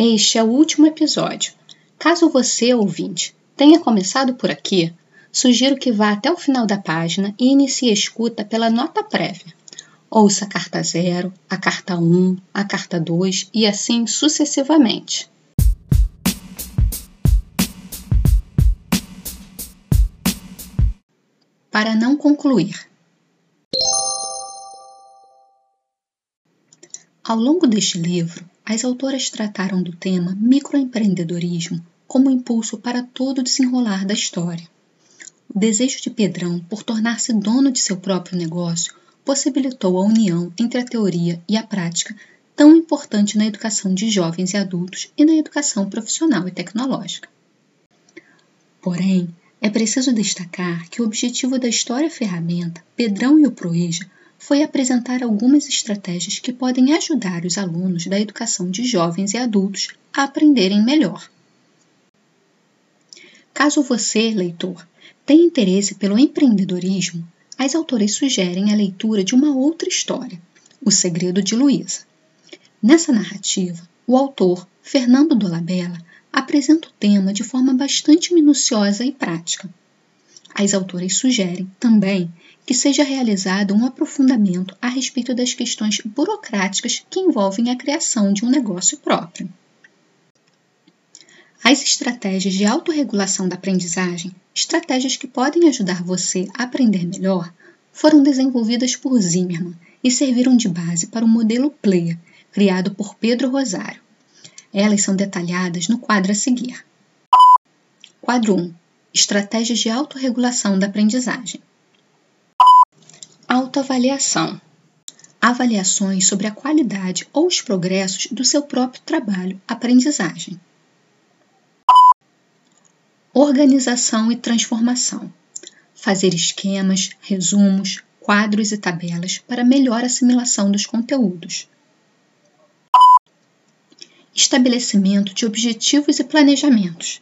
Este é o último episódio. Caso você, ouvinte, tenha começado por aqui, sugiro que vá até o final da página e inicie a escuta pela nota prévia. Ouça a carta 0, a carta 1, um, a carta 2 e assim sucessivamente. Para não concluir. Ao longo deste livro, as autoras trataram do tema microempreendedorismo como impulso para todo o desenrolar da história. O desejo de Pedrão por tornar-se dono de seu próprio negócio possibilitou a união entre a teoria e a prática, tão importante na educação de jovens e adultos e na educação profissional e tecnológica. Porém, é preciso destacar que o objetivo da história ferramenta Pedrão e o Proeja foi apresentar algumas estratégias que podem ajudar os alunos da educação de jovens e adultos a aprenderem melhor. Caso você, leitor, tenha interesse pelo empreendedorismo, as autoras sugerem a leitura de uma outra história, O Segredo de Luísa. Nessa narrativa, o autor, Fernando Dolabella, apresenta o tema de forma bastante minuciosa e prática. As autoras sugerem, também, que seja realizado um aprofundamento a respeito das questões burocráticas que envolvem a criação de um negócio próprio. As estratégias de autorregulação da aprendizagem, estratégias que podem ajudar você a aprender melhor, foram desenvolvidas por Zimmermann e serviram de base para o modelo Player, criado por Pedro Rosário. Elas são detalhadas no quadro a seguir. Quadro 1 Estratégias de autorregulação da aprendizagem. Autoavaliação. Avaliações sobre a qualidade ou os progressos do seu próprio trabalho, aprendizagem. Organização e transformação. Fazer esquemas, resumos, quadros e tabelas para melhor assimilação dos conteúdos. Estabelecimento de objetivos e planejamentos.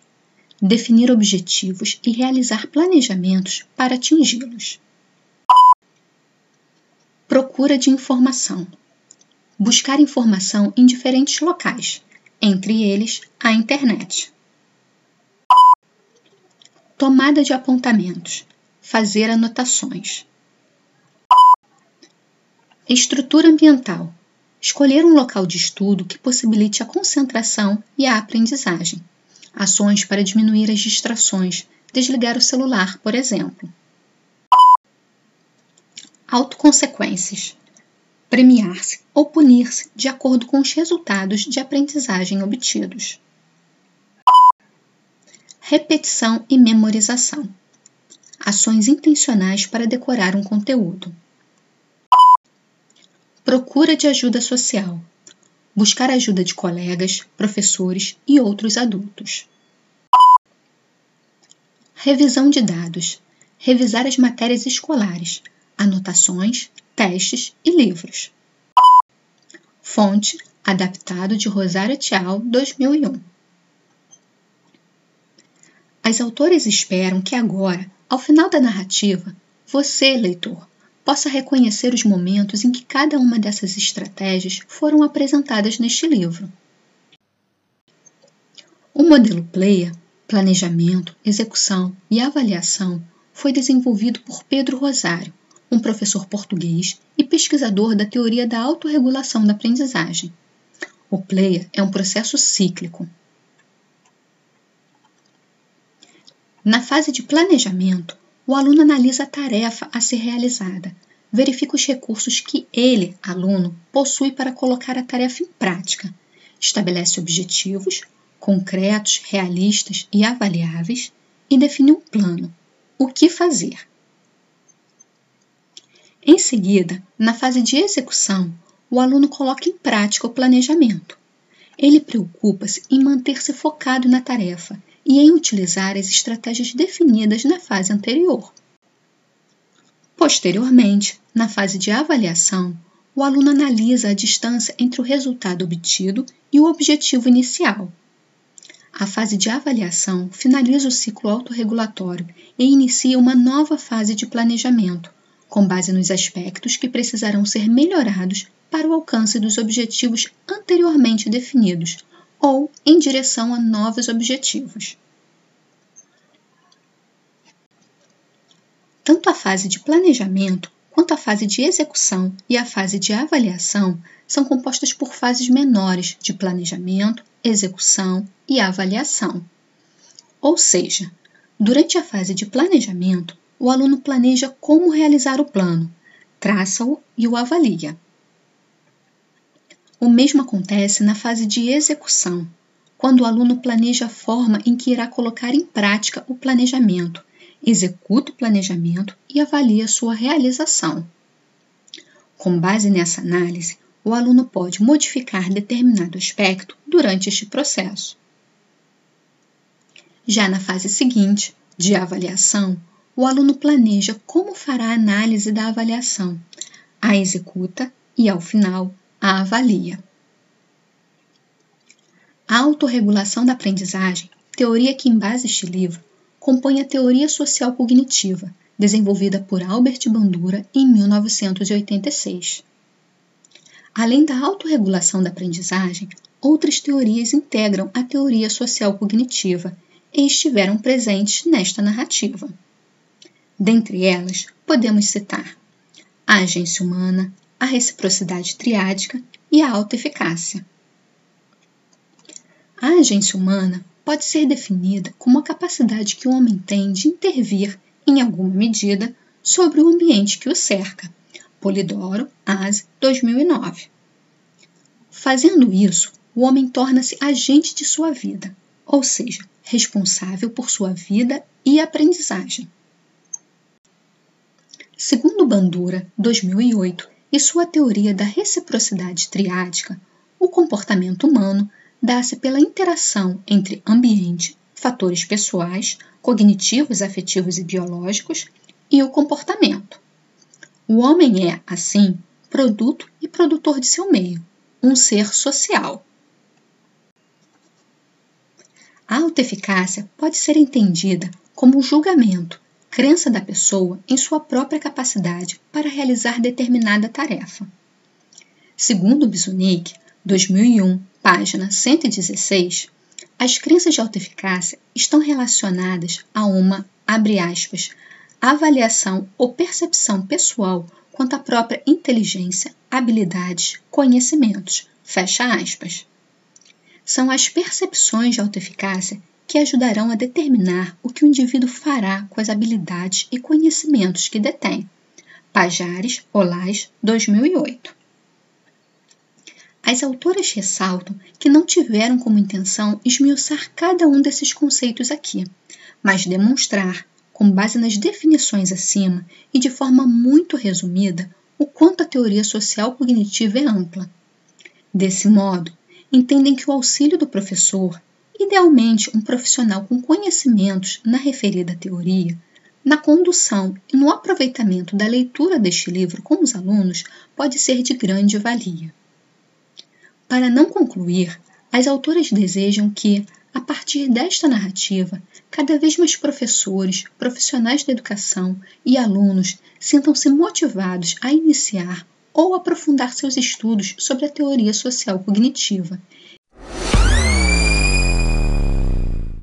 Definir objetivos e realizar planejamentos para atingi-los. Procura de informação. Buscar informação em diferentes locais, entre eles a internet. Tomada de apontamentos. Fazer anotações. Estrutura ambiental. Escolher um local de estudo que possibilite a concentração e a aprendizagem. Ações para diminuir as distrações. Desligar o celular, por exemplo. Autoconsequências: premiar-se ou punir-se de acordo com os resultados de aprendizagem obtidos. Repetição e memorização: ações intencionais para decorar um conteúdo. Procura de ajuda social: buscar ajuda de colegas, professores e outros adultos. Revisão de dados: revisar as matérias escolares anotações, testes e livros. Fonte adaptado de Rosário Tchau, 2001. As autoras esperam que agora, ao final da narrativa, você, leitor, possa reconhecer os momentos em que cada uma dessas estratégias foram apresentadas neste livro. O modelo Player, planejamento, execução e avaliação, foi desenvolvido por Pedro Rosário um professor português e pesquisador da teoria da autorregulação da aprendizagem. O player é um processo cíclico. Na fase de planejamento, o aluno analisa a tarefa a ser realizada, verifica os recursos que ele, aluno, possui para colocar a tarefa em prática, estabelece objetivos concretos, realistas e avaliáveis e define um plano, o que fazer. Em seguida, na fase de execução, o aluno coloca em prática o planejamento. Ele preocupa-se em manter-se focado na tarefa e em utilizar as estratégias definidas na fase anterior. Posteriormente, na fase de avaliação, o aluno analisa a distância entre o resultado obtido e o objetivo inicial. A fase de avaliação finaliza o ciclo autorregulatório e inicia uma nova fase de planejamento, com base nos aspectos que precisarão ser melhorados para o alcance dos objetivos anteriormente definidos ou em direção a novos objetivos. Tanto a fase de planejamento quanto a fase de execução e a fase de avaliação são compostas por fases menores de planejamento, execução e avaliação. Ou seja, durante a fase de planejamento, o aluno planeja como realizar o plano, traça-o e o avalia. O mesmo acontece na fase de execução, quando o aluno planeja a forma em que irá colocar em prática o planejamento, executa o planejamento e avalia sua realização. Com base nessa análise, o aluno pode modificar determinado aspecto durante este processo. Já na fase seguinte, de avaliação, o aluno planeja como fará a análise da avaliação, a executa e, ao final, a avalia. A autorregulação da aprendizagem, teoria que embasa este livro, compõe a teoria social cognitiva, desenvolvida por Albert Bandura em 1986. Além da autorregulação da aprendizagem, outras teorias integram a teoria social cognitiva e estiveram presentes nesta narrativa. Dentre elas, podemos citar a agência humana, a reciprocidade triádica e a autoeficácia. A agência humana pode ser definida como a capacidade que o homem tem de intervir, em alguma medida, sobre o ambiente que o cerca. Polidoro, ASE, 2009. Fazendo isso, o homem torna-se agente de sua vida, ou seja, responsável por sua vida e aprendizagem. Segundo Bandura, 2008, e sua teoria da reciprocidade triádica, o comportamento humano dá-se pela interação entre ambiente, fatores pessoais, cognitivos, afetivos e biológicos e o comportamento. O homem é, assim, produto e produtor de seu meio, um ser social. A autoeficácia pode ser entendida como o julgamento, crença da pessoa em sua própria capacidade para realizar determinada tarefa. Segundo Bisunik, 2001, página 116, as crenças de autoeficácia estão relacionadas a uma, abre aspas, avaliação ou percepção pessoal quanto à própria inteligência, habilidades, conhecimentos, fecha aspas. São as percepções de autoeficácia que ajudarão a determinar o que o indivíduo fará com as habilidades e conhecimentos que detém. Pajares, Olás, 2008. As autoras ressaltam que não tiveram como intenção esmiuçar cada um desses conceitos aqui, mas demonstrar, com base nas definições acima e de forma muito resumida, o quanto a teoria social cognitiva é ampla. Desse modo, entendem que o auxílio do professor, idealmente um profissional com conhecimentos na referida teoria, na condução e no aproveitamento da leitura deste livro com os alunos pode ser de grande valia. Para não concluir, as autoras desejam que, a partir desta narrativa, cada vez mais professores, profissionais da educação e alunos sintam-se motivados a iniciar ou aprofundar seus estudos sobre a teoria social cognitiva